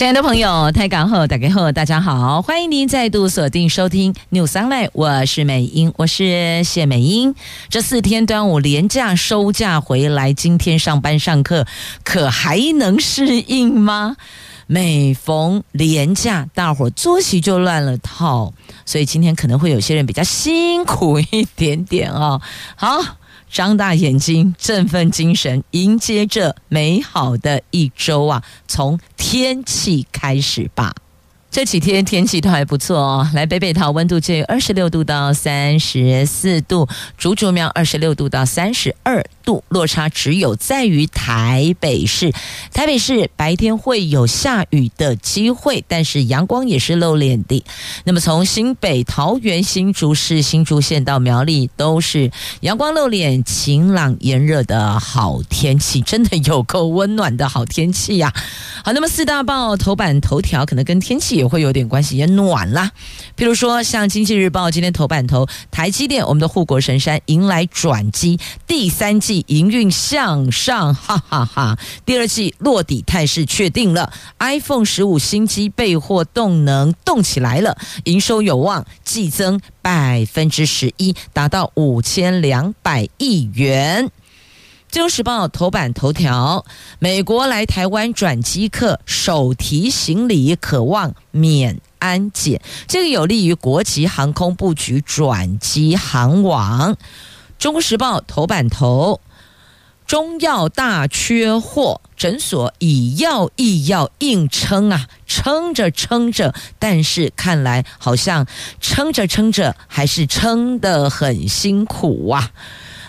亲爱的朋友，台港后打开后，大家好，欢迎您再度锁定收听 News Online，我是美英，我是谢美英。这四天端午连假收假回来，今天上班上课，可还能适应吗？每逢连假，大伙作息就乱了套，所以今天可能会有些人比较辛苦一点点哦。好。张大眼睛，振奋精神，迎接这美好的一周啊！从天气开始吧。这几天天气都还不错哦。来北北桃温度介于二十六度到三十四度，竹竹苗二十六度到三十二度，落差只有在于台北市。台北市白天会有下雨的机会，但是阳光也是露脸的。那么从新北、桃园、新竹市、新竹县到苗栗，都是阳光露脸、晴朗炎热的好天气，真的有够温暖的好天气呀！好，那么四大报头版头条可能跟天气。也会有点关系，也暖啦。譬如说，像《经济日报》今天头版头，台积电，我们的护国神山迎来转机，第三营运向上，哈哈哈。第二季落底态势确定了，iPhone 十五新机备货动能动起来了，营收有望季增百分之十一，达到五千两百亿元。《金融时报》头版头条：美国来台湾转机客手提行李可望免安检，这个有利于国际航空布局转机航网。《中国时报》头版头：中药大缺货，诊所以药易药硬撑啊，撑着撑着，但是看来好像撑着撑着还是撑得很辛苦啊。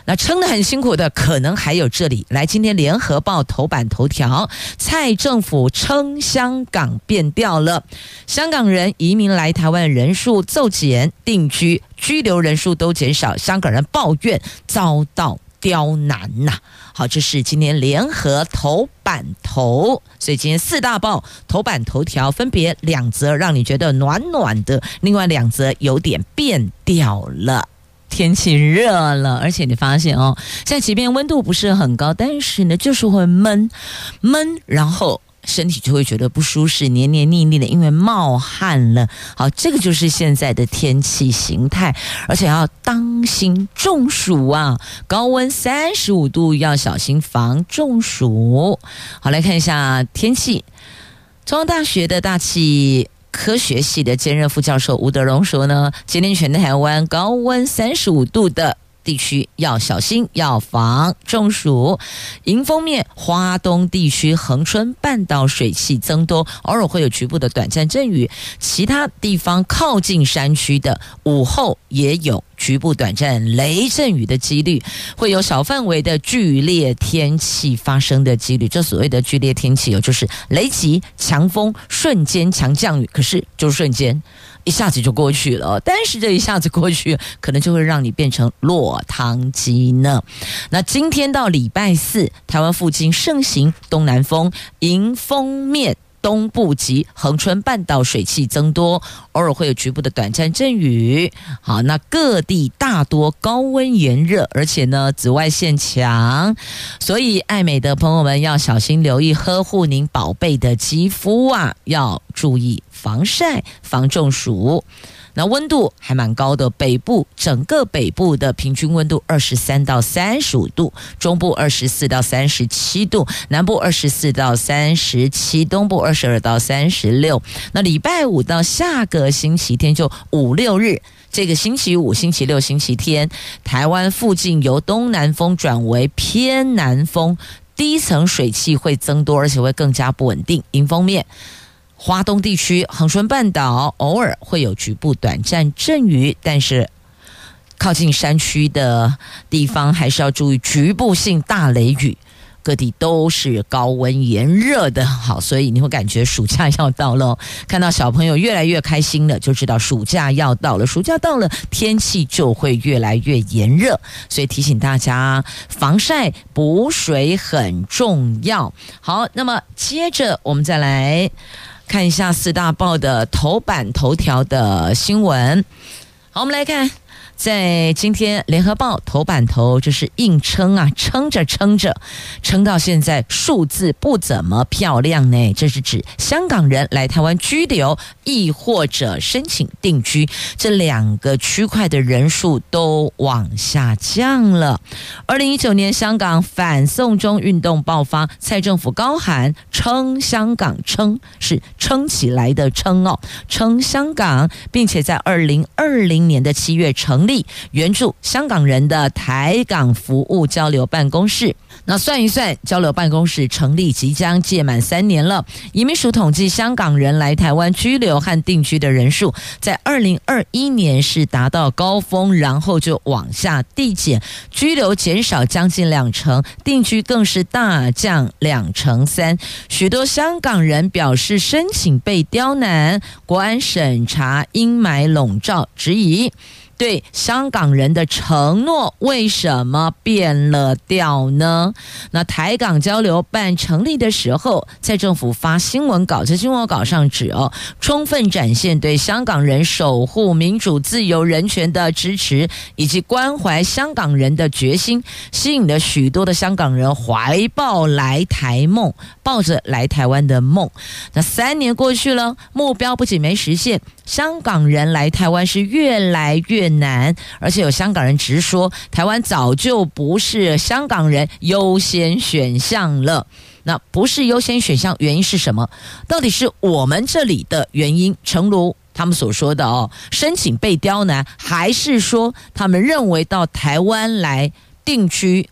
那撑得很辛苦的，可能还有这里。来，今天联合报头版头条：蔡政府撑香港变调了，香港人移民来台湾人数骤减，定居居留人数都减少，香港人抱怨遭到刁难呐、好，这是今天联合头版头，所以今天四大报头版头条分别两则让你觉得暖暖的，另外两则有点变调了。天气热了，而且你发现哦，现在即便温度不是很高，但是呢，就是会闷闷，然后身体就会觉得不舒适，黏黏腻腻的，因为冒汗了。好，这个就是现在的天气形态，而且要当心中暑啊！高温三十五度，要小心防中暑。好，来看一下天气，中央大学的大气。科学系的兼任副教授吴德荣说呢，今天全台湾高温三十五度的地区要小心，要防中暑。迎风面，花东地区、恒春半岛水汽增多，偶尔会有局部的短暂阵雨。其他地方靠近山区的午后也有局部短暂雷阵雨的几率，会有小范围的剧烈天气发生的几率。这所谓的剧烈天气，有就是雷击、强风、瞬间强降雨，可是就瞬间。一下子就过去了，但是这一下子过去，可能就会让你变成落汤鸡呢。那今天到礼拜四，台湾附近盛行东南风，迎风面。东部及恒春半岛水汽增多，偶尔会有局部的短暂阵雨。好，那各地大多高温炎热，而且呢紫外线强，所以爱美的朋友们要小心留意，呵护您宝贝的肌肤啊，要注意防晒，防中暑。那温度还蛮高的，北部整个北部的平均温度二十三到三十五度，中部二十四到三十七度，南部二十四到三十七，东部二十二到三十六。那礼拜五到下个星期天就五六日，这个星期五、星期六、星期天，台湾附近由东南风转为偏南风，低层水汽会增多，而且会更加不稳定。迎风面。华东地区、恒春半岛偶尔会有局部短暂阵雨，但是靠近山区的地方还是要注意局部性大雷雨。各地都是高温炎热的，好，所以你会感觉暑假要到了。看到小朋友越来越开心了，就知道暑假要到了。暑假到了，天气就会越来越炎热，所以提醒大家，防晒补水很重要。好，那么接着我们再来看一下四大报的头版头条的新闻。好，我们来看。在今天，《联合报》头版头就是硬撑啊，撑着撑着，撑到现在数字不怎么漂亮呢。这是指香港人来台湾居留，亦或者申请定居这两个区块的人数都往下降了。二零一九年香港反送中运动爆发，蔡政府高喊撑香港，撑是撑起来的撑哦，撑香港，并且在二零二零年的七月成立。援助香港人的台港服务交流办公室，那算一算，交流办公室成立即将届满三年了。移民署统计，香港人来台湾居留和定居的人数，在二零二一年是达到高峰，然后就往下递减，居留减少将近两成，定居更是大降两成三。许多香港人表示，申请被刁难，国安审查阴霾笼罩，质疑。对香港人的承诺为什么变了调呢？那台港交流办成立的时候，在政府发新闻稿，在新闻稿上指哦，充分展现对香港人守护民主自由人权的支持，以及关怀香港人的决心，吸引了许多的香港人怀抱来台梦，抱着来台湾的梦。那三年过去了，目标不仅没实现。香港人来台湾是越来越难，而且有香港人直说，台湾早就不是香港人优先选项了。那不是优先选项，原因是什么？到底是我们这里的原因，诚如他们所说的哦，申请被刁难，还是说他们认为到台湾来定居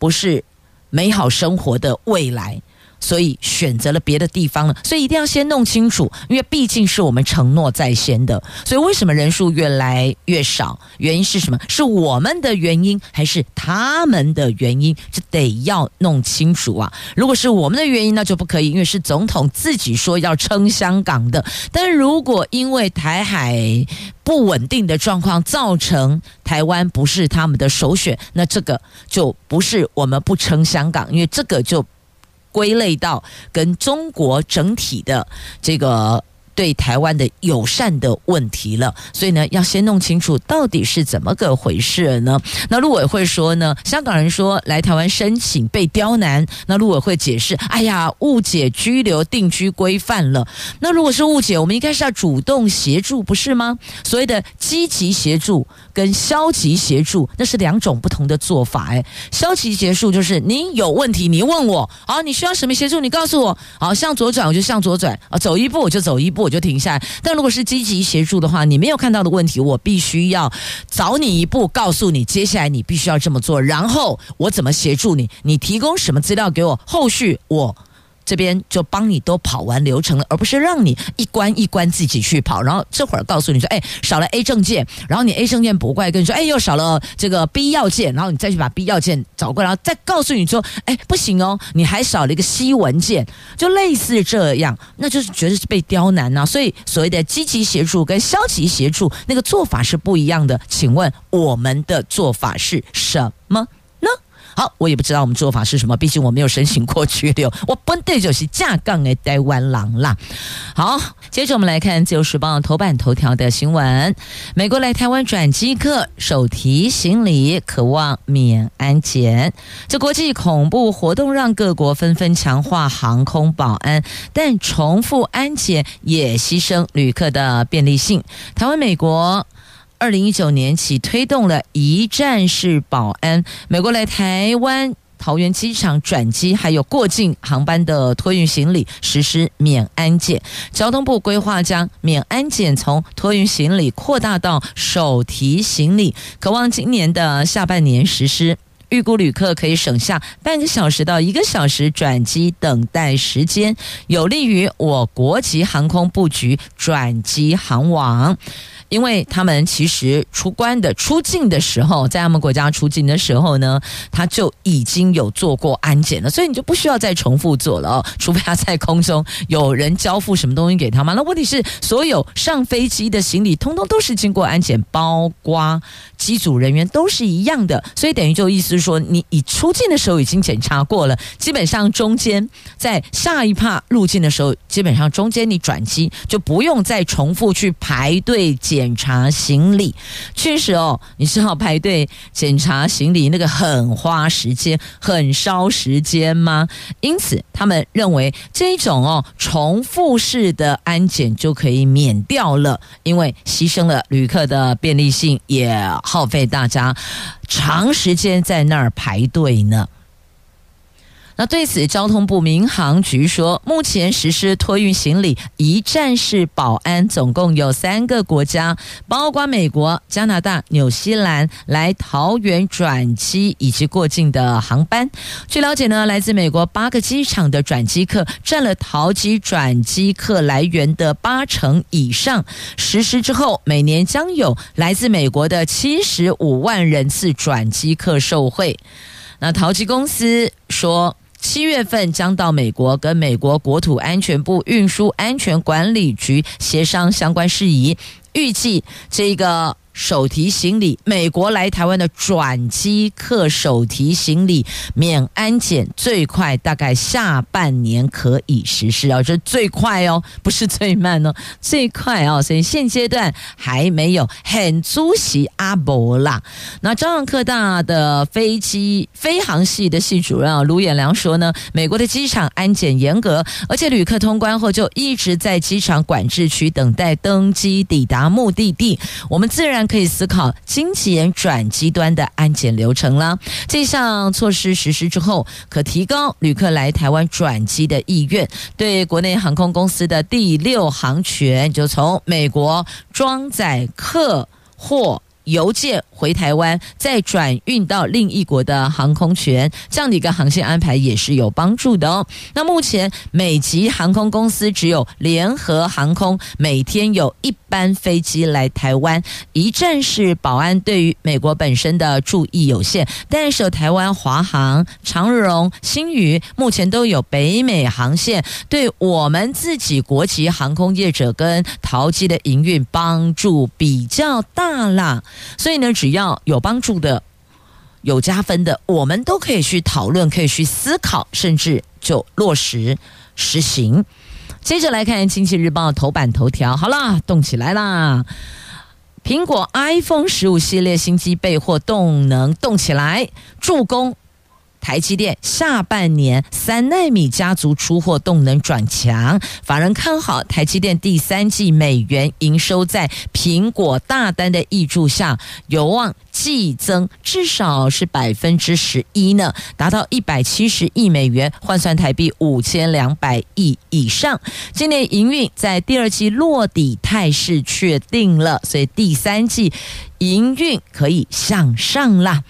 不是美好生活的未来？所以选择了别的地方了，所以一定要先弄清楚，因为毕竟是我们承诺在先的。所以为什么人数越来越少？原因是什么？是我们的原因，还是他们的原因？这得要弄清楚啊！如果是我们的原因，那就不可以，因为是总统自己说要撑香港的。但如果因为台海不稳定的状况造成台湾不是他们的首选，那这个就不是我们不撑香港，因为这个就。归类到跟中国整体的这个。对台湾的友善的问题了，所以呢，要先弄清楚到底是怎么个回事呢？那陆委会说呢，香港人说来台湾申请被刁难，那陆委会解释，哎呀，误解居留定居规范了。那如果是误解，我们应该是要主动协助，不是吗？所谓的积极协助跟消极协助，那是两种不同的做法。哎，消极协助就是你有问题，你问我，好，你需要什么协助，你告诉我，好，向左转我就向左转，啊，走一步我就走一步。我就停下来。但如果是积极协助的话，你没有看到的问题，我必须要早你一步，告诉你接下来你必须要这么做，然后我怎么协助你，你提供什么资料给我，后续我。这边就帮你都跑完流程了，而不是让你一关一关自己去跑。然后这会儿告诉你说，哎，少了 A 证件，然后你 A 证件补过来跟你说，哎，又少了这个 B 要件，然后你再去把 B 要件找过来，然后再告诉你说，哎，不行哦，你还少了一个 C 文件，就类似这样，那就是觉得是被刁难呐。所以所谓的积极协助跟消极协助那个做法是不一样的。请问我们的做法是什么？好，我也不知道我们做法是什么，毕竟我没有申请过拘留。我本来就是架杠的台湾狼啦。好，接着我们来看《自由时报》头版头条的新闻：美国来台湾转机客手提行李渴望免安检。这国际恐怖活动让各国纷纷强化航空保安，但重复安检也牺牲旅客的便利性。台湾、美国。二零一九年起推动了一站式保安，美国来台湾桃园机场转机，还有过境航班的托运行李实施免安检。交通部规划将免安检从托运行李扩大到手提行李，可望今年的下半年实施。预估旅客可以省下半个小时到一个小时转机等待时间，有利于我国籍航空布局转机航网。因为他们其实出关的出境的时候，在他们国家出境的时候呢，他就已经有做过安检了，所以你就不需要再重复做了。哦，除非他在空中有人交付什么东西给他嘛。那问题是，所有上飞机的行李通通都是经过安检，包括机组人员都是一样的，所以等于就意思是说，你已出境的时候已经检查过了，基本上中间在下一趴入境的时候，基本上中间你转机就不用再重复去排队检检查行李。确实哦，你知道排队检查行李那个很花时间、很烧时间吗？因此，他们认为这种哦重复式的安检就可以免掉了，因为牺牲了旅客的便利性，也耗费大家长时间在那儿排队呢。那对此，交通部民航局说，目前实施托运行李一站式保安，总共有三个国家，包括美国、加拿大、纽西兰来桃园转机以及过境的航班。据了解呢，来自美国八个机场的转机客占了桃机转机客来源的八成以上。实施之后，每年将有来自美国的七十五万人次转机客受惠。那桃机公司说。七月份将到美国跟美国国土安全部运输安全管理局协商相关事宜，预计这个。手提行李，美国来台湾的转机客手提行李免安检，最快大概下半年可以实施哦，这最快哦，不是最慢哦，最快哦，所以现阶段还没有很出席阿伯啦。那朝阳科大的飞机飞航系的系主任啊卢衍良说呢，美国的机场安检严格，而且旅客通关后就一直在机场管制区等待登机抵达目的地，我们自然。可以思考经检转机端的安检流程了。这项措施实施之后，可提高旅客来台湾转机的意愿，对国内航空公司的第六航权，就从美国装载客货。邮件回台湾，再转运到另一国的航空权，这样的一个航线安排也是有帮助的哦。那目前美籍航空公司只有联合航空每天有一班飞机来台湾，一站式保安对于美国本身的注意有限，但是台湾华航、长荣、新宇目前都有北美航线，对我们自己国籍航空业者跟淘机的营运帮助比较大啦。所以呢，只要有帮助的、有加分的，我们都可以去讨论，可以去思考，甚至就落实实行。接着来看《经济日报》头版头条，好啦，动起来啦！苹果 iPhone 十五系列新机备货动能动起来，助攻。台积电下半年三奈米家族出货动能转强，法人看好台积电第三季美元营收在苹果大单的挹注下，有望季增至少是百分之十一呢，达到一百七十亿美元，换算台币五千两百亿以上。今年营运在第二季落底态势确定了，所以第三季营运可以向上啦。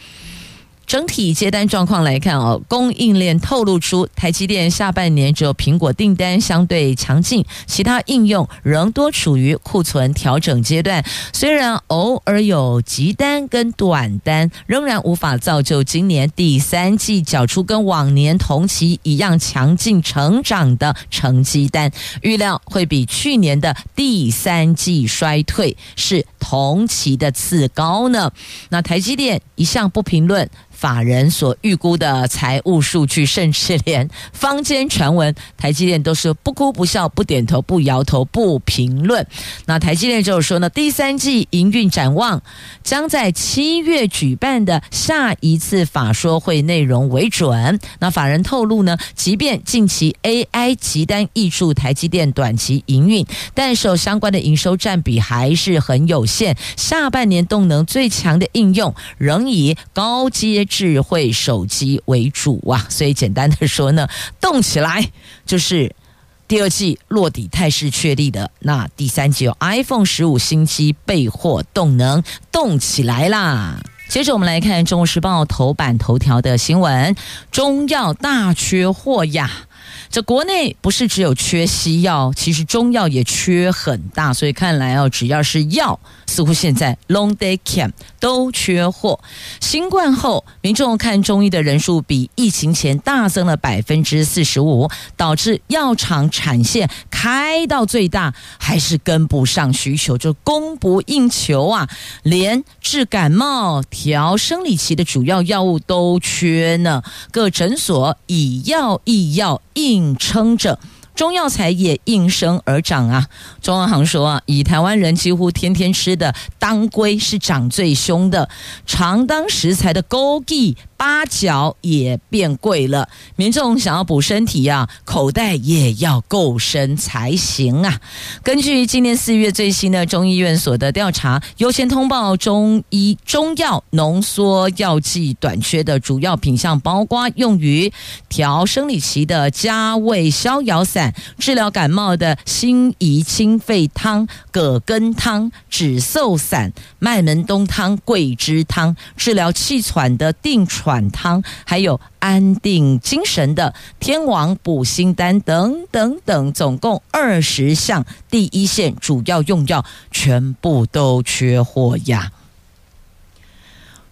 整体接单状况来看哦，供应链透露出台积电下半年只有苹果订单相对强劲，其他应用仍多处于库存调整阶段。虽然偶尔有急单跟短单，仍然无法造就今年第三季缴出跟往年同期一样强劲成长的成绩单。预料会比去年的第三季衰退，是同期的次高呢。那台积电一向不评论。法人所预估的财务数据，甚至连坊间传闻，台积电都是不哭不笑、不点头、不摇头、不评论。那台积电就是说呢，第三季营运展望将在七月举办的下一次法说会内容为准。那法人透露呢，即便近期 AI 急单挹注台积电短期营运，但受相关的营收占比还是很有限。下半年动能最强的应用仍以高阶。智慧手机为主啊，所以简单的说呢，动起来就是第二季落底态势确立的。那第三季有 iPhone 十五新机备货动能动起来啦。接着我们来看《中国时报》头版头条的新闻：中药大缺货呀。这国内不是只有缺西药，其实中药也缺很大，所以看来哦，只要是药，似乎现在 long day camp 都缺货。新冠后，民众看中医的人数比疫情前大增了百分之四十五，导致药厂产线开到最大，还是跟不上需求，就供不应求啊！连治感冒、调生理期的主要药物都缺呢，各诊所以药易药硬撑着。中药材也应声而涨啊！中药行说啊，以台湾人几乎天天吃的当归是涨最凶的，长当食材的枸杞。八角也变贵了，民众想要补身体啊，口袋也要够深才行啊。根据今年四月最新的中医院所的调查，优先通报中医中药浓缩药剂短缺的主要品项，包括用于调生理期的加味逍遥散、治疗感冒的辛夷清肺汤、葛根汤、止嗽散、麦门冬汤、桂枝汤，治疗气喘的定喘喘。汤，还有安定精神的天王补心丹等等等，总共二十项第一线主要用药，全部都缺货呀。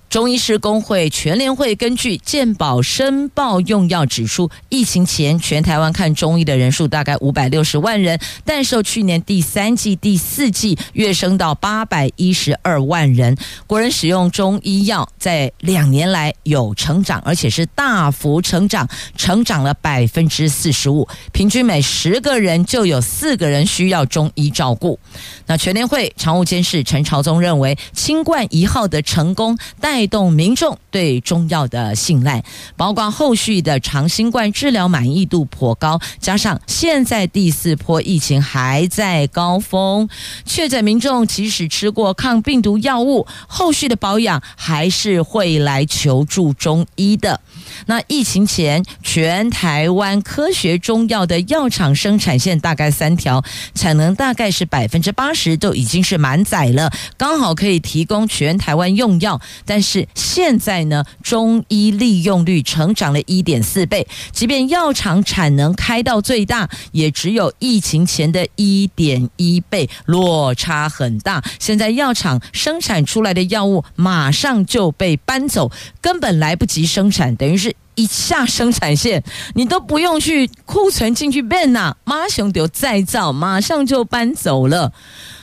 中医师工会全联会根据健保申报用药指数，疫情前全台湾看中医的人数大概五百六十万人，但受去年第三季、第四季跃升到八百一十二万人。国人使用中医药在两年来有成长，而且是大幅成长，成长了百分之四十五，平均每十个人就有四个人需要中医照顾。那全联会常务监事陈朝宗认为，清冠一号的成功带动民众对中药的信赖，包括后续的长新冠治疗满意度颇高，加上现在第四波疫情还在高峰，确诊民众即使吃过抗病毒药物，后续的保养还是会来求助中医的。那疫情前，全台湾科学中药的药厂生产线大概三条，产能大概是百分之八十，都已经是满载了，刚好可以提供全台湾用药。但是是现在呢，中医利用率成长了一点四倍，即便药厂产能开到最大，也只有疫情前的一点一倍，落差很大。现在药厂生产出来的药物马上就被搬走，根本来不及生产，等于是。一下生产线，你都不用去库存进去变呐，马上就再造，马上就搬走了，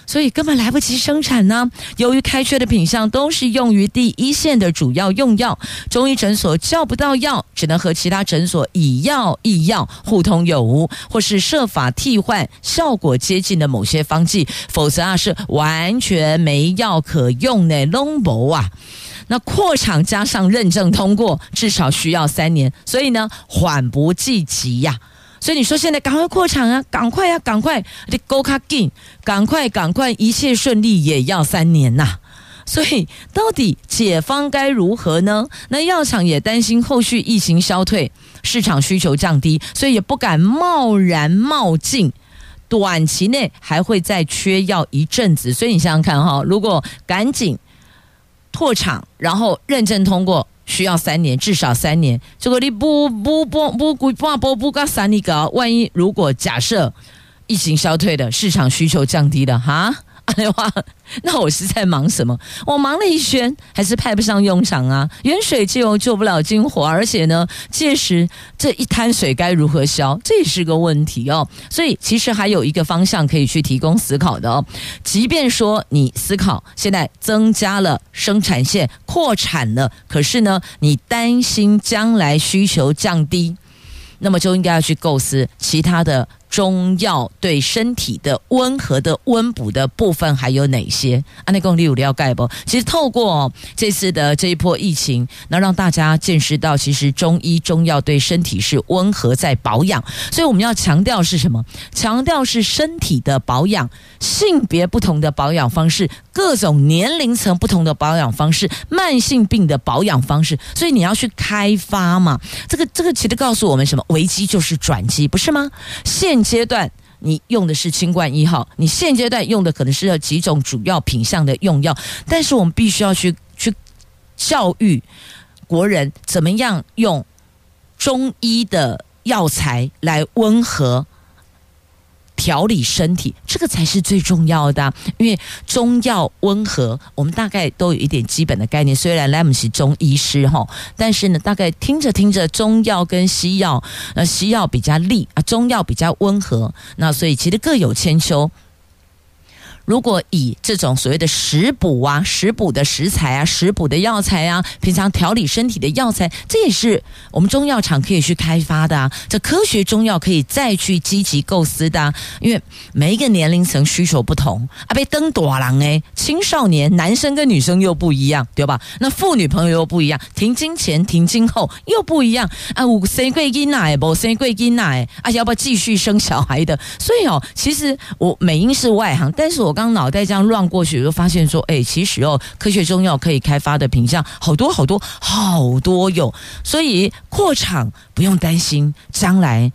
所以根本来不及生产呢。由于开缺的品项都是用于第一线的主要用药，中医诊所叫不到药，只能和其他诊所以药易药，互通有无，或是设法替换效果接近的某些方剂，否则啊是完全没药可用呢，拢无啊。那扩厂加上认证通过，至少需要三年，所以呢，缓不济急呀。所以你说现在赶快扩产啊，赶快呀，赶快，你 go 卡紧，赶快赶快，一切顺利也要三年呐。所以到底解方该如何呢？那药厂也担心后续疫情消退，市场需求降低，所以也不敢贸然冒进，短期内还会再缺药一阵子。所以你想想看哈，如果赶紧。拓厂，然后认证通过需要三年，至少三年。这个你不不不不不不不搞三年搞，万一如果假设疫情消退的，市场需求降低的，哈？的话，那我是在忙什么？我忙了一圈，还是派不上用场啊！远水救救不了近火，而且呢，届时这一滩水该如何消，这也是个问题哦。所以，其实还有一个方向可以去提供思考的哦。即便说你思考现在增加了生产线，扩产了，可是呢，你担心将来需求降低，那么就应该要去构思其他的。中药对身体的温和的温补的部分还有哪些？安内公，你有了解不？其实透过这次的这一波疫情，能让大家见识到，其实中医中药对身体是温和在保养。所以我们要强调是什么？强调是身体的保养，性别不同的保养方式，各种年龄层不同的保养方式，慢性病的保养方式。所以你要去开发嘛？这个这个其实告诉我们什么？危机就是转机，不是吗？现阶段你用的是清冠一号，你现阶段用的可能是要几种主要品相的用药，但是我们必须要去去教育国人怎么样用中医的药材来温和。调理身体，这个才是最重要的。因为中药温和，我们大概都有一点基本的概念。虽然 Lam 是中医师哈，但是呢，大概听着听着，中药跟西药，那西药比较利啊，中药比较温和，那所以其实各有千秋。如果以这种所谓的食补啊、食补的食材啊、食补的药材啊，平常调理身体的药材，这也是我们中药厂可以去开发的啊。这科学中药可以再去积极构思的啊，因为每一个年龄层需求不同啊。被登朵郎哎，青少年男生跟女生又不一样，对吧？那妇女朋友又不一样，停经前、停经后又不一样啊。五生贵金奶不生贵金奶啊？要不要继续生小孩的？所以哦，其实我美英是外行，但是我。刚脑袋这样乱过去，就发现说，哎，其实哦，科学中药可以开发的品相好多好多好多有，所以扩厂不用担心将来。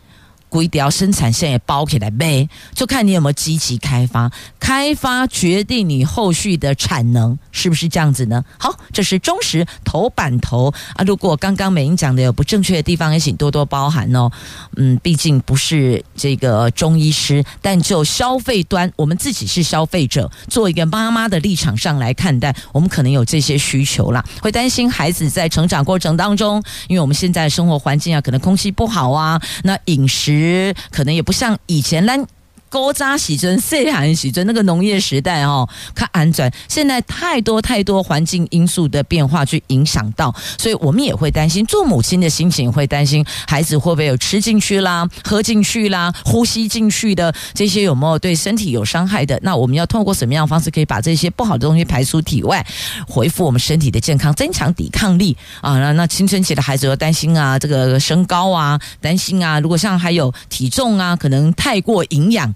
规条生产线也包起来呗，就看你有没有积极开发，开发决定你后续的产能，是不是这样子呢？好，这是中实头版头啊。如果刚刚美英讲的有不正确的地方，也请多多包涵哦。嗯，毕竟不是这个中医师，但就消费端，我们自己是消费者，做一个妈妈的立场上来看待，我们可能有这些需求啦，会担心孩子在成长过程当中，因为我们现在生活环境啊，可能空气不好啊，那饮食。可能也不像以前啦。高扎喜尊、岁寒喜尊，那个农业时代哦，看安转。现在太多太多环境因素的变化去影响到，所以我们也会担心。做母亲的心情会担心，孩子会不会有吃进去啦、喝进去啦、呼吸进去的这些有没有对身体有伤害的？那我们要透过什么样的方式可以把这些不好的东西排出体外，恢复我们身体的健康，增强抵抗力啊？那那青春期的孩子要担心啊，这个身高啊，担心啊，如果像还有体重啊，可能太过营养。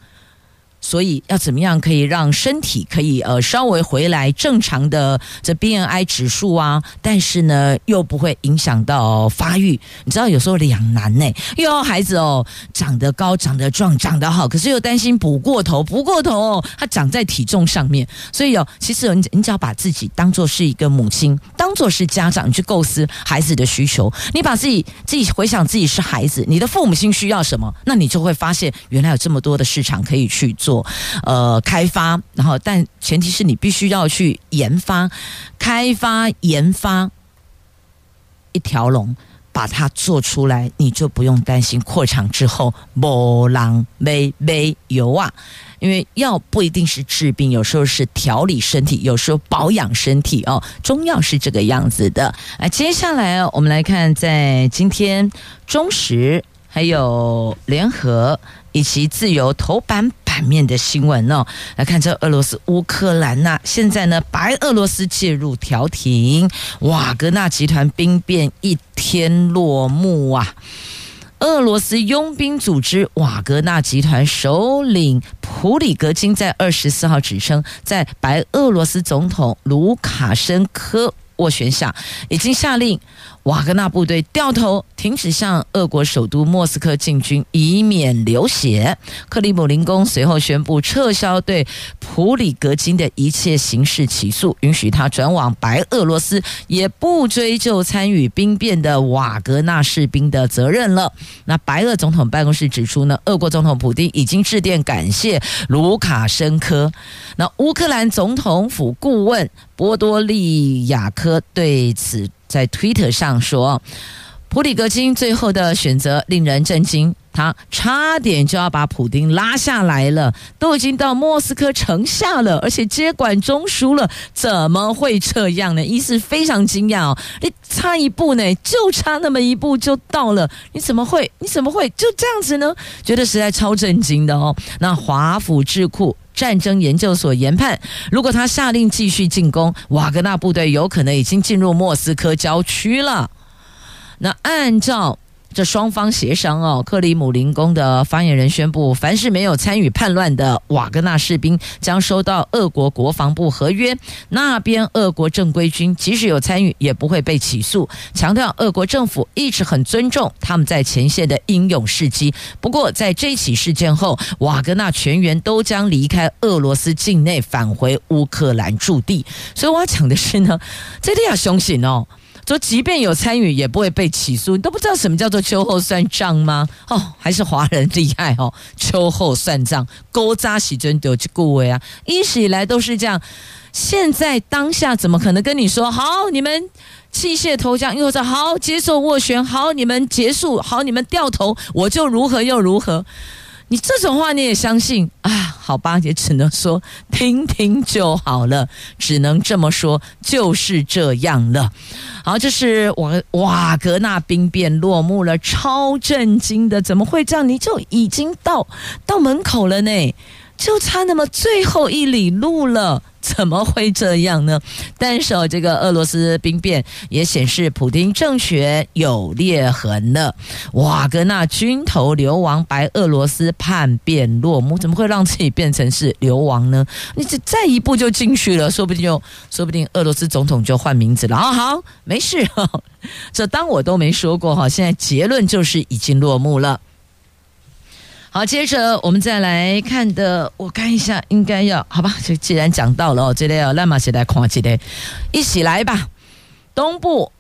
所以要怎么样可以让身体可以呃稍微回来正常的这 BNI 指数啊，但是呢又不会影响到发育。你知道有时候两难呢，又要孩子哦长得高、长得壮、长得好，可是又担心补过头，补过头哦他长在体重上面。所以哦，其实你你只要把自己当做是一个母亲，当做是家长，你去构思孩子的需求，你把自己自己回想自己是孩子，你的父母亲需要什么，那你就会发现原来有这么多的市场可以去做做。呃，开发，然后，但前提是你必须要去研发、开发、研发一条龙，把它做出来，你就不用担心扩厂之后没人买买药啊。因为药不一定是治病，有时候是调理身体，有时候保养身体哦。中药是这个样子的。啊，接下来我们来看，在今天中时还有联合。以及自由头版版面的新闻哦，来看这俄罗斯乌克兰呐，现在呢，白俄罗斯介入调停，瓦格纳集团兵变一天落幕啊！俄罗斯佣兵组织瓦格纳集团首领普里格金在二十四号指称，在白俄罗斯总统卢卡申科斡旋下，已经下令。瓦格纳部队掉头，停止向俄国首都莫斯科进军，以免流血。克里姆林宫随后宣布撤销对普里格金的一切刑事起诉，允许他转往白俄罗斯，也不追究参与兵变的瓦格纳士兵的责任了。那白俄总统办公室指出呢，俄国总统普丁已经致电感谢卢卡申科。那乌克兰总统府顾问波多利亚科对此。在推特上说，普里格金最后的选择令人震惊，他差点就要把普丁拉下来了，都已经到莫斯科城下了，而且接管中枢了，怎么会这样呢？一是非常惊讶哦，你差一步呢，就差那么一步就到了，你怎么会？你怎么会就这样子呢？觉得实在超震惊的哦。那华府智库。战争研究所研判，如果他下令继续进攻，瓦格纳部队有可能已经进入莫斯科郊区了。那按照。这双方协商哦，克里姆林宫的发言人宣布，凡是没有参与叛乱的瓦格纳士兵将收到俄国国防部合约，那边俄国正规军即使有参与也不会被起诉。强调俄国政府一直很尊重他们在前线的英勇事迹。不过在这起事件后，瓦格纳全员都将离开俄罗斯境内，返回乌克兰驻地。所以我要讲的是呢，这里要相信哦。说即便有参与，也不会被起诉。你都不知道什么叫做秋后算账吗？哦，还是华人厉害哦！秋后算账，勾扎喜尊丢去顾位啊！一直以来都是这样，现在当下怎么可能跟你说好？你们弃械投降，又说好接受斡旋，好你们结束，好你们掉头，我就如何又如何？你这种话你也相信啊？好吧，也只能说听听就好了，只能这么说，就是这样了。好，这是我瓦格纳兵变落幕了，超震惊的，怎么会这样？你就已经到到门口了呢？就差那么最后一里路了，怎么会这样呢？但是哦这个俄罗斯兵变也显示，普丁政权有裂痕了。瓦格纳军头流亡，白俄罗斯叛变落幕，怎么会让自己变成是流亡呢？你这再一步就进去了，说不定就说不定俄罗斯总统就换名字了。好好，没事，这当我都没说过哈。现在结论就是已经落幕了。好，接着我们再来看的，我看一下，应该要好吧？就既然讲到了哦，这里要那么现在看这里，一起来吧，东部。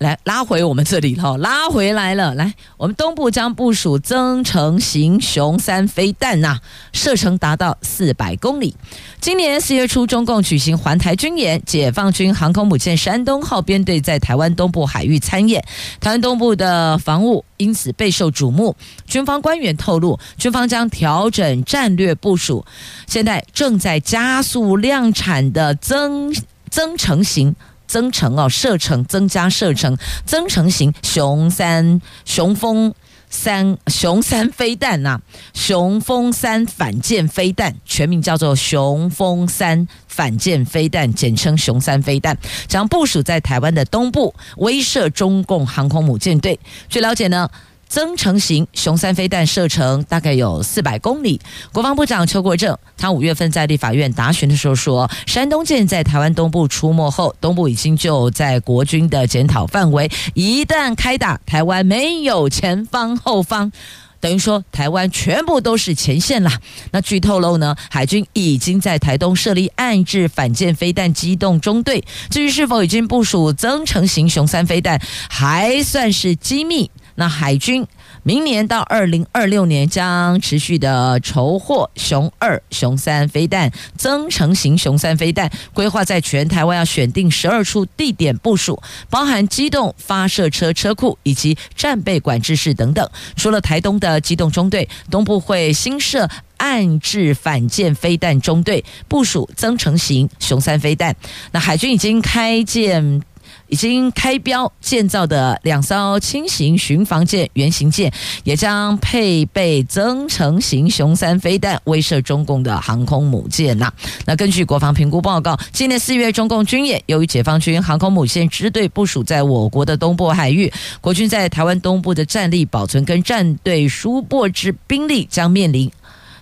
来拉回我们这里哈，拉回来了。来，我们东部将部署增程型雄三飞弹呐，射程达到四百公里。今年四月初，中共举行环台军演，解放军航空母舰山东号编队在台湾东部海域参演，台湾东部的防务因此备受瞩目。军方官员透露，军方将调整战略部署，现在正在加速量产的增增程型。增程哦，射程增加射程，增程型雄三雄风三雄三飞弹呐、啊，雄风三反舰飞弹，全名叫做雄风三反舰飞弹，简称雄三飞弹，将部署在台湾的东部，威慑中共航空母舰队。据了解呢。增程型雄三飞弹射程大概有四百公里。国防部长邱国正，他五月份在立法院答询的时候说，山东舰在台湾东部出没后，东部已经就在国军的检讨范围。一旦开打，台湾没有前方后方，等于说台湾全部都是前线啦。那据透露呢，海军已经在台东设立岸置反舰飞弹机动中队。至于是否已经部署增程型雄三飞弹，还算是机密。那海军明年到二零二六年将持续的筹获雄二、雄三飞弹、增程型雄三飞弹，规划在全台湾要选定十二处地点部署，包含机动发射车车库以及战备管制室等等。除了台东的机动中队，东部会新设暗制反舰飞弹中队，部署增程型雄三飞弹。那海军已经开建。已经开标建造的两艘轻型巡防舰原型舰，也将配备增程型雄三飞弹，威慑中共的航空母舰呐。那根据国防评估报告，今年四月中共军演，由于解放军航空母舰支队部署在我国的东部海域，国军在台湾东部的战力保存跟战队输布之兵力将面临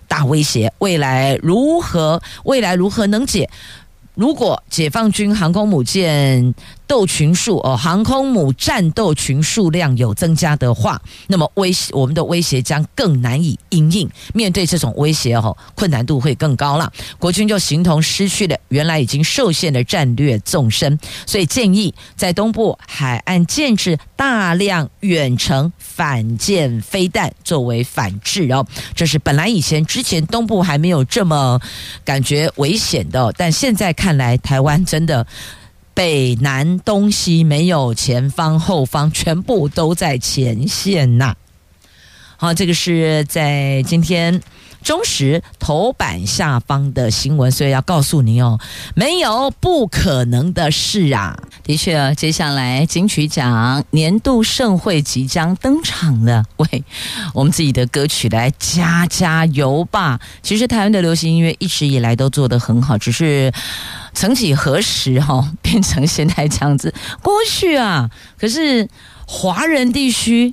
大威胁。未来如何？未来如何能解？如果解放军航空母舰斗群数哦，航空母战斗群数量有增加的话，那么威胁我们的威胁将更难以应应。面对这种威胁哦，困难度会更高了。国军就形同失去了原来已经受限的战略纵深，所以建议在东部海岸建置大量远程反舰飞弹作为反制哦。这是本来以前之前东部还没有这么感觉危险的，但现在。看来台湾真的北南东西没有前方后方，全部都在前线呐。好，这个是在今天中时头版下方的新闻，所以要告诉您哦，没有不可能的事啊。的确，接下来金曲奖年度盛会即将登场了，为我们自己的歌曲来加加油吧。其实台湾的流行音乐一直以来都做得很好，只是。曾几何时，哈，变成现在这样子。过去啊，可是华人地区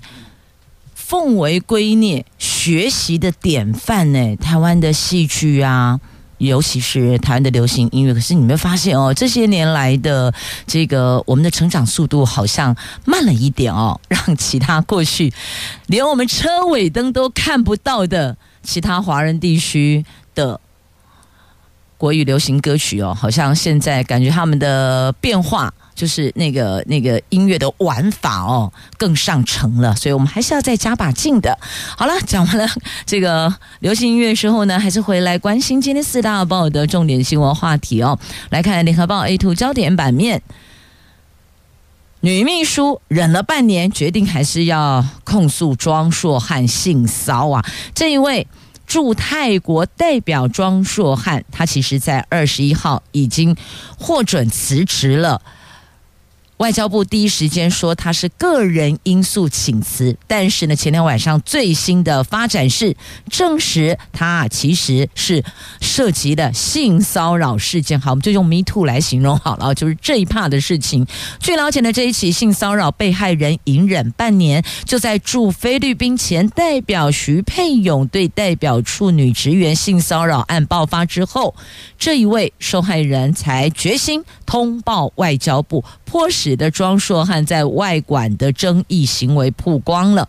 奉为圭臬、学习的典范呢。台湾的戏剧啊，尤其是台湾的流行音乐。可是你没有发现哦，这些年来的这个我们的成长速度好像慢了一点哦，让其他过去连我们车尾灯都看不到的其他华人地区的。国语流行歌曲哦，好像现在感觉他们的变化就是那个那个音乐的玩法哦，更上乘了。所以我们还是要再加把劲的。好了，讲完了这个流行音乐之后呢，还是回来关心今天四大报的重点新闻话题哦。来看联合报 A two 焦点版面。女秘书忍了半年，决定还是要控诉庄硕汉性骚啊！这一位驻泰国代表庄硕汉，他其实在二十一号已经获准辞职了。外交部第一时间说他是个人因素请辞，但是呢，前天晚上最新的发展是证实他其实是涉及的性骚扰事件。好，我们就用 “me too” 来形容好了，就是这一 part 的事情。据了解呢，这一起性骚扰被害人隐忍半年，就在驻菲律宾前代表徐沛勇对代表处女职员性骚扰案爆发之后，这一位受害人才决心通报外交部，迫使。使得庄硕汉在外馆的争议行为曝光了。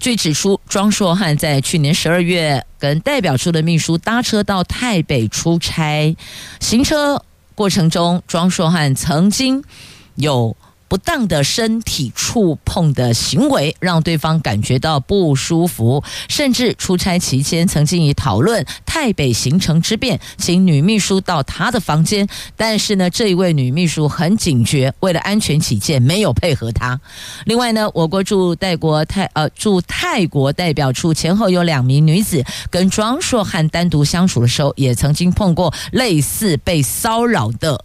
据指出，庄硕汉在去年十二月跟代表处的秘书搭车到台北出差，行车过程中，庄硕汉曾经有。不当的身体触碰的行为，让对方感觉到不舒服，甚至出差期间曾经以讨论泰北行程之便，请女秘书到他的房间。但是呢，这一位女秘书很警觉，为了安全起见，没有配合他。另外呢，我国驻泰国泰呃驻泰国代表处前后有两名女子跟庄硕汉单独相处的时候，也曾经碰过类似被骚扰的。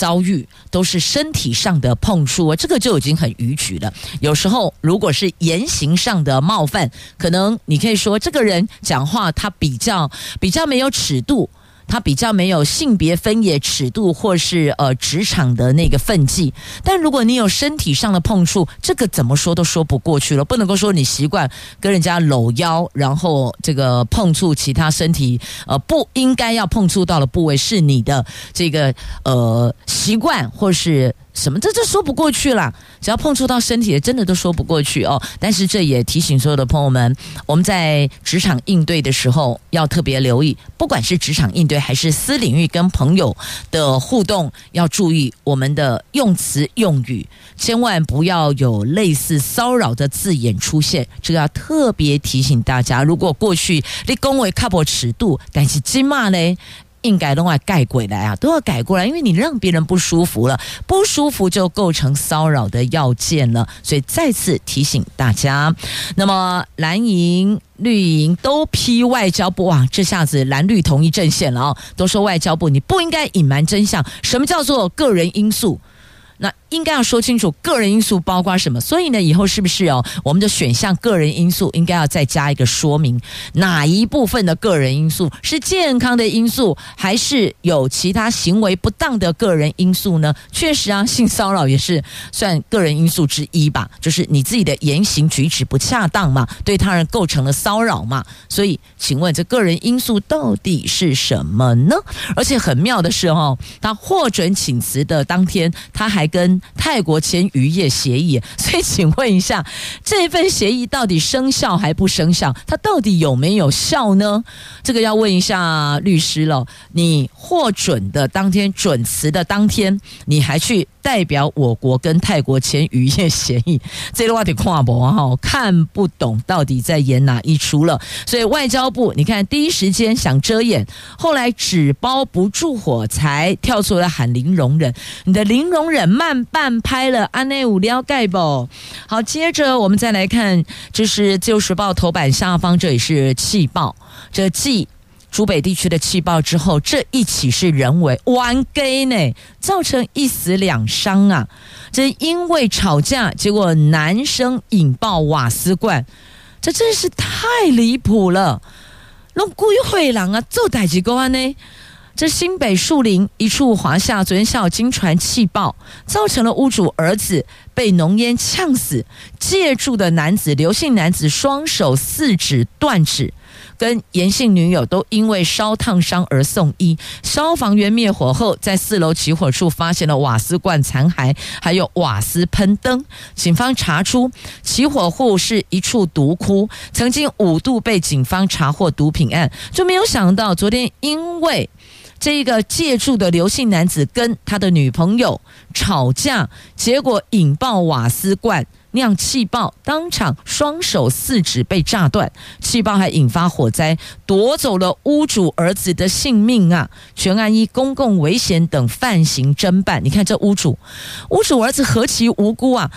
遭遇都是身体上的碰触，这个就已经很逾矩了。有时候如果是言行上的冒犯，可能你可以说这个人讲话他比较比较没有尺度。他比较没有性别分野尺度，或是呃职场的那个分际。但如果你有身体上的碰触，这个怎么说都说不过去了。不能够说你习惯跟人家搂腰，然后这个碰触其他身体呃不应该要碰触到的部位是你的这个呃习惯，或是。什么？这这说不过去了。只要碰触到身体的，真的都说不过去哦。但是这也提醒所有的朋友们，我们在职场应对的时候要特别留意，不管是职场应对还是私领域跟朋友的互动，要注意我们的用词用语，千万不要有类似骚扰的字眼出现。这个要特别提醒大家。如果过去你恭维 couple 尺度，但是今嘛呢？应该都要盖过来啊，都要改过来，因为你让别人不舒服了，不舒服就构成骚扰的要件了。所以再次提醒大家，那么蓝营、绿营都批外交部啊，这下子蓝绿同一阵线了啊，都说外交部你不应该隐瞒真相，什么叫做个人因素？那应该要说清楚个人因素包括什么，所以呢，以后是不是哦，我们的选项个人因素应该要再加一个说明，哪一部分的个人因素是健康的因素，还是有其他行为不当的个人因素呢？确实啊，性骚扰也是算个人因素之一吧，就是你自己的言行举止不恰当嘛，对他人构成了骚扰嘛。所以，请问这个人因素到底是什么呢？而且很妙的是哦，他获准请辞的当天，他还跟泰国签渔业协议，所以请问一下，这份协议到底生效还不生效？它到底有没有效呢？这个要问一下律师了。你获准的当天，准辞的当天，你还去代表我国跟泰国签渔业协议，这个话题跨博哈，看不懂到底在演哪一出了。所以外交部，你看第一时间想遮掩，后来纸包不住火，才跳出来喊零容忍。你的零容忍。慢半拍了，安内无撩盖不？好，接着我们再来看，这是《自由时报》头版下方，这里是气爆。这继竹北地区的气爆之后，这一起是人为玩 gay 呢，造成一死两伤啊！这因为吵架，结果男生引爆瓦斯罐，这真是太离谱了！弄鬼会狼啊，做代志公安呢？这新北树林一处华厦，昨天下午惊传气爆，造成了屋主儿子被浓烟呛死，借住的男子刘姓男子双手四指断指，跟颜姓女友都因为烧烫伤而送医。消防员灭火后，在四楼起火处发现了瓦斯罐残骸，还有瓦斯喷灯。警方查出起火户是一处毒窟，曾经五度被警方查获毒品案，就没有想到昨天因为。这个借住的刘姓男子跟他的女朋友吵架，结果引爆瓦斯罐。酿气爆，当场双手四指被炸断，气爆还引发火灾，夺走了屋主儿子的性命啊！全案依公共危险等犯行侦办。你看这屋主，屋主儿子何其无辜啊！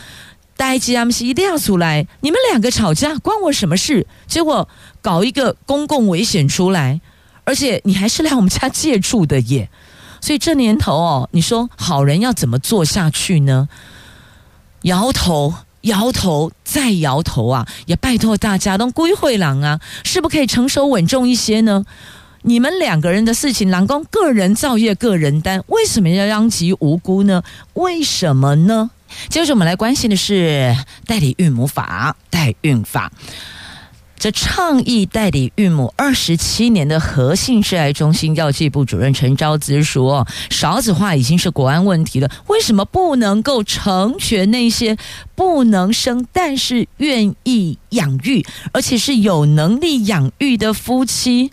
待机 MC 一定要出来，你们两个吵架关我什么事？结果搞一个公共危险出来，而且你还是来我们家借住的耶！所以这年头哦，你说好人要怎么做下去呢？摇头。摇头再摇头啊！也拜托大家都归会郎啊，是不可以成熟稳重一些呢？你们两个人的事情，郎公个人造业，个人担，为什么要殃及无辜呢？为什么呢？接着我们来关心的是代理孕母法，代孕法。这倡议代理孕母二十七年的核信示爱中心药剂部主任陈昭姿说：“少子化已经是国安问题了，为什么不能够成全那些不能生但是愿意养育，而且是有能力养育的夫妻，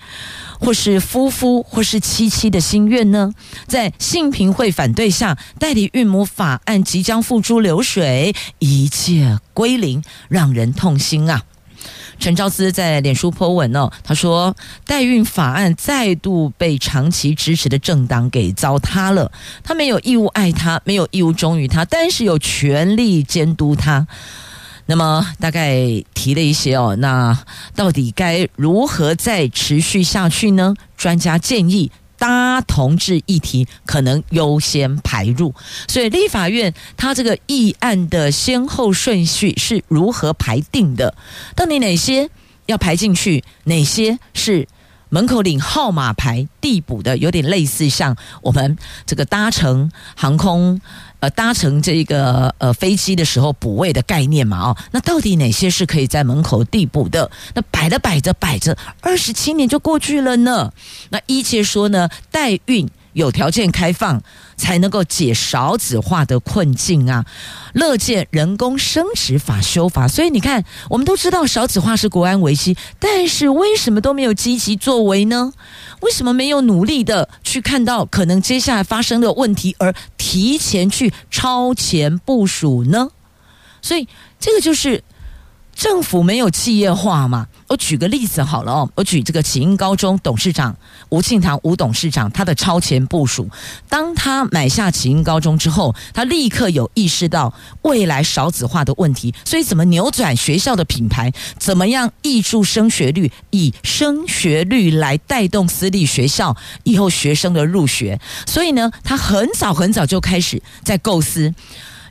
或是夫妇，或是妻妻的心愿呢？在性平会反对下，代理孕母法案即将付诸流水，一切归零，让人痛心啊！”陈昭斯在脸书 po 文哦，他说代孕法案再度被长期支持的政党给糟蹋了。他没有义务爱他，没有义务忠于他，但是有权利监督他。那么大概提了一些哦，那到底该如何再持续下去呢？专家建议。搭同志议题可能优先排入，所以立法院它这个议案的先后顺序是如何排定的？到底哪些要排进去，哪些是门口领号码牌递补的？有点类似像我们这个搭乘航空。呃，搭乘这个呃飞机的时候补位的概念嘛，哦，那到底哪些是可以在门口递补的？那摆着摆着摆着，二十七年就过去了呢。那一切说呢，代孕。有条件开放，才能够解少子化的困境啊！乐见人工生殖法修法，所以你看，我们都知道少子化是国安危机，但是为什么都没有积极作为呢？为什么没有努力的去看到可能接下来发生的问题，而提前去超前部署呢？所以这个就是政府没有企业化嘛。我举个例子好了哦，我举这个启英高中董事长吴庆堂吴董事长他的超前部署，当他买下启英高中之后，他立刻有意识到未来少子化的问题，所以怎么扭转学校的品牌，怎么样挹注升学率，以升学率来带动私立学校以后学生的入学，所以呢，他很早很早就开始在构思。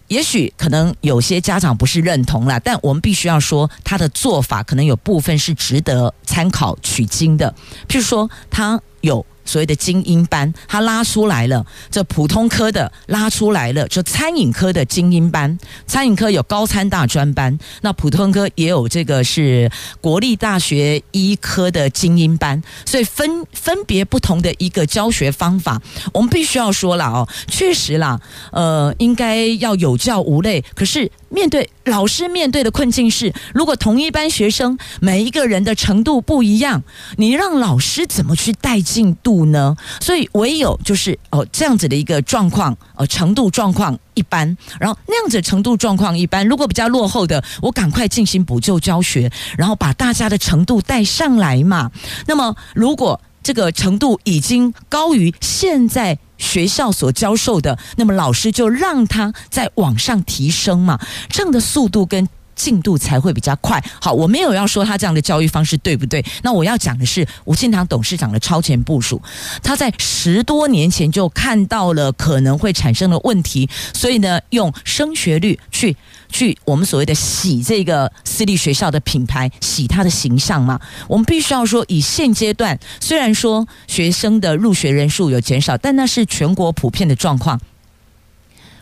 也许可能有些家长不是认同啦，但我们必须要说，他的做法可能有部分是值得参考取经的。譬如说，他有。所谓的精英班，他拉出来了；这普通科的拉出来了，就餐饮科的精英班。餐饮科有高餐大专班，那普通科也有这个是国立大学医科的精英班。所以分分别不同的一个教学方法，我们必须要说了哦，确实啦，呃，应该要有教无类。可是面对老师面对的困境是，如果同一班学生每一个人的程度不一样，你让老师怎么去带进度？呢？所以唯有就是哦这样子的一个状况，呃程度状况一般，然后那样子程度状况一般，如果比较落后的，我赶快进行补救教学，然后把大家的程度带上来嘛。那么如果这个程度已经高于现在学校所教授的，那么老师就让他再往上提升嘛，这样的速度跟。进度才会比较快。好，我没有要说他这样的教育方式对不对？那我要讲的是吴庆堂董事长的超前部署。他在十多年前就看到了可能会产生的问题，所以呢，用升学率去去我们所谓的洗这个私立学校的品牌，洗他的形象嘛。我们必须要说，以现阶段虽然说学生的入学人数有减少，但那是全国普遍的状况。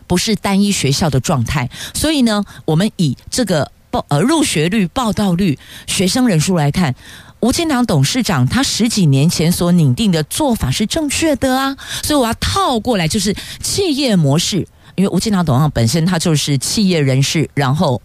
不是单一学校的状态，所以呢，我们以这个报呃入学率、报到率、学生人数来看，吴庆堂董事长他十几年前所拟定的做法是正确的啊，所以我要套过来，就是企业模式，因为吴庆堂董事长本身他就是企业人士，然后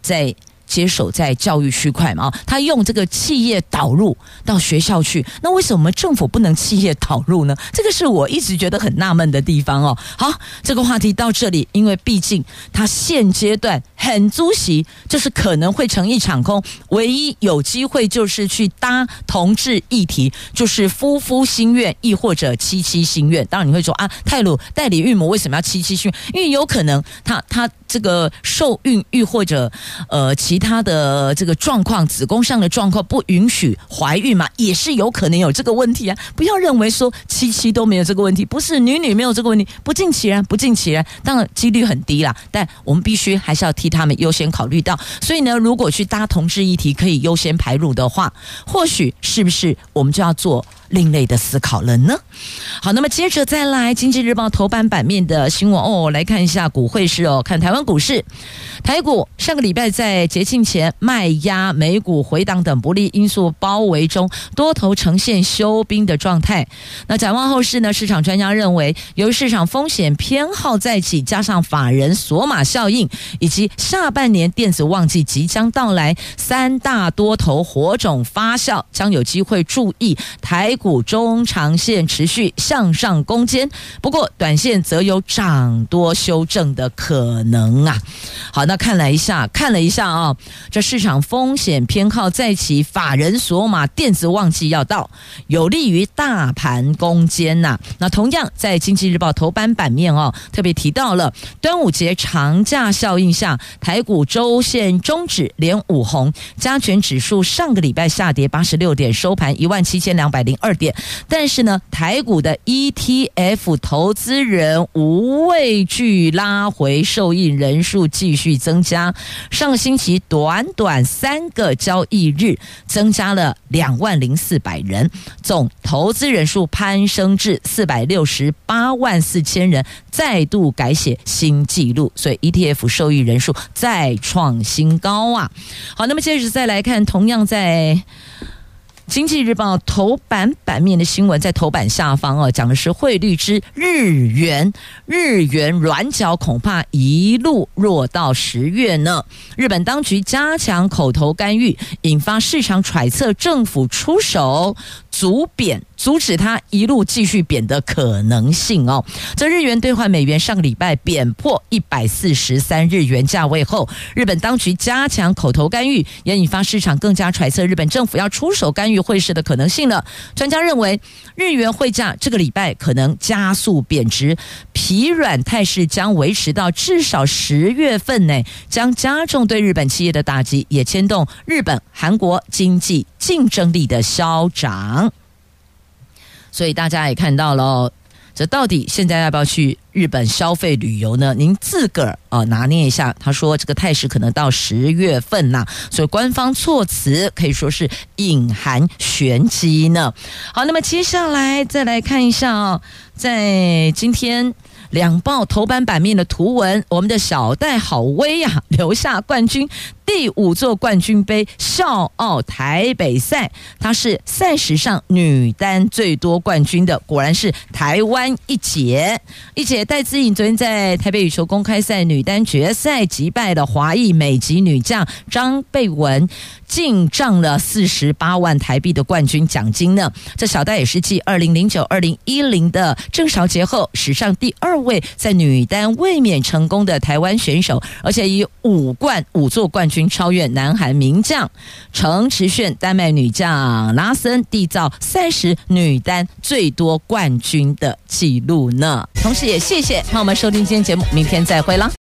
在。接手在教育区块嘛，他用这个企业导入到学校去，那为什么政府不能企业导入呢？这个是我一直觉得很纳闷的地方哦。好，这个话题到这里，因为毕竟他现阶段很足惜，就是可能会成一场空，唯一有机会就是去搭同志议题，就是夫夫心愿，亦或者妻妻心愿。当然你会说啊，泰鲁代理孕母为什么要妻妻心愿？因为有可能他他。这个受孕育或者呃其他的这个状况，子宫上的状况不允许怀孕嘛，也是有可能有这个问题啊！不要认为说七七都没有这个问题，不是女女没有这个问题，不尽其然，不尽其然，当然几率很低啦。但我们必须还是要提他们优先考虑到。所以呢，如果去搭同志议题可以优先排入的话，或许是不是我们就要做？另类的思考了呢。好，那么接着再来《经济日报》头版版面的新闻哦，来看一下股汇市哦。看台湾股市，台股上个礼拜在节庆前卖压、美股回档等不利因素包围中，多头呈现休兵的状态。那展望后市呢？市场专家认为，由于市场风险偏好再起，加上法人锁码效应，以及下半年电子旺季即将到来，三大多头火种发酵，将有机会注意台。股中长线持续向上攻坚，不过短线则有涨多修正的可能啊。好，那看了一下，看了一下啊，这市场风险偏好再起，法人索马，电子旺季要到，有利于大盘攻坚呐。那同样在经济日报头版版面哦，特别提到了端午节长假效应下，台股周线终止连五红，加权指数上个礼拜下跌八十六点，收盘一万七千两百零二。点，但是呢，台股的 ETF 投资人无畏惧拉回，受益人数继续增加。上星期短短三个交易日，增加了两万零四百人，总投资人数攀升至四百六十八万四千人，再度改写新纪录。所以 ETF 受益人数再创新高啊！好，那么接着再来看，同样在。经济日报头版版面的新闻在头版下方哦，讲的是汇率之日元，日元软脚恐怕一路弱到十月呢。日本当局加强口头干预，引发市场揣测政府出手阻贬。阻止它一路继续贬的可能性哦。这日元兑换美元上个礼拜贬破一百四十三日元价位后，日本当局加强口头干预，也引发市场更加揣测日本政府要出手干预汇市的可能性了。专家认为，日元汇价这个礼拜可能加速贬值，疲软态势将维持到至少十月份内，将加重对日本企业的打击，也牵动日本、韩国经济竞争力的消长。所以大家也看到了，这到底现在要不要去日本消费旅游呢？您自个儿啊拿捏一下。他说这个态势可能到十月份呐，所以官方措辞可以说是隐含玄机呢。好，那么接下来再来看一下啊，在今天。两报头版版面的图文，我们的小戴好威呀、留下冠军，第五座冠军杯，笑傲台北赛，她是赛史上女单最多冠军的，果然是台湾一姐。一姐戴资颖昨天在台北羽球公开赛女单决赛击败了华裔美籍女将张贝文。进账了四十八万台币的冠军奖金呢。这小戴也是继二零零九、二零一零的郑韶杰后，史上第二位在女单卫冕成功的台湾选手，而且以五冠五座冠均超越南韩名将程池炫、丹麦女将拉森，缔造三十女单最多冠军的记录呢。同时也谢谢朋友们收听今天节目，明天再会啦。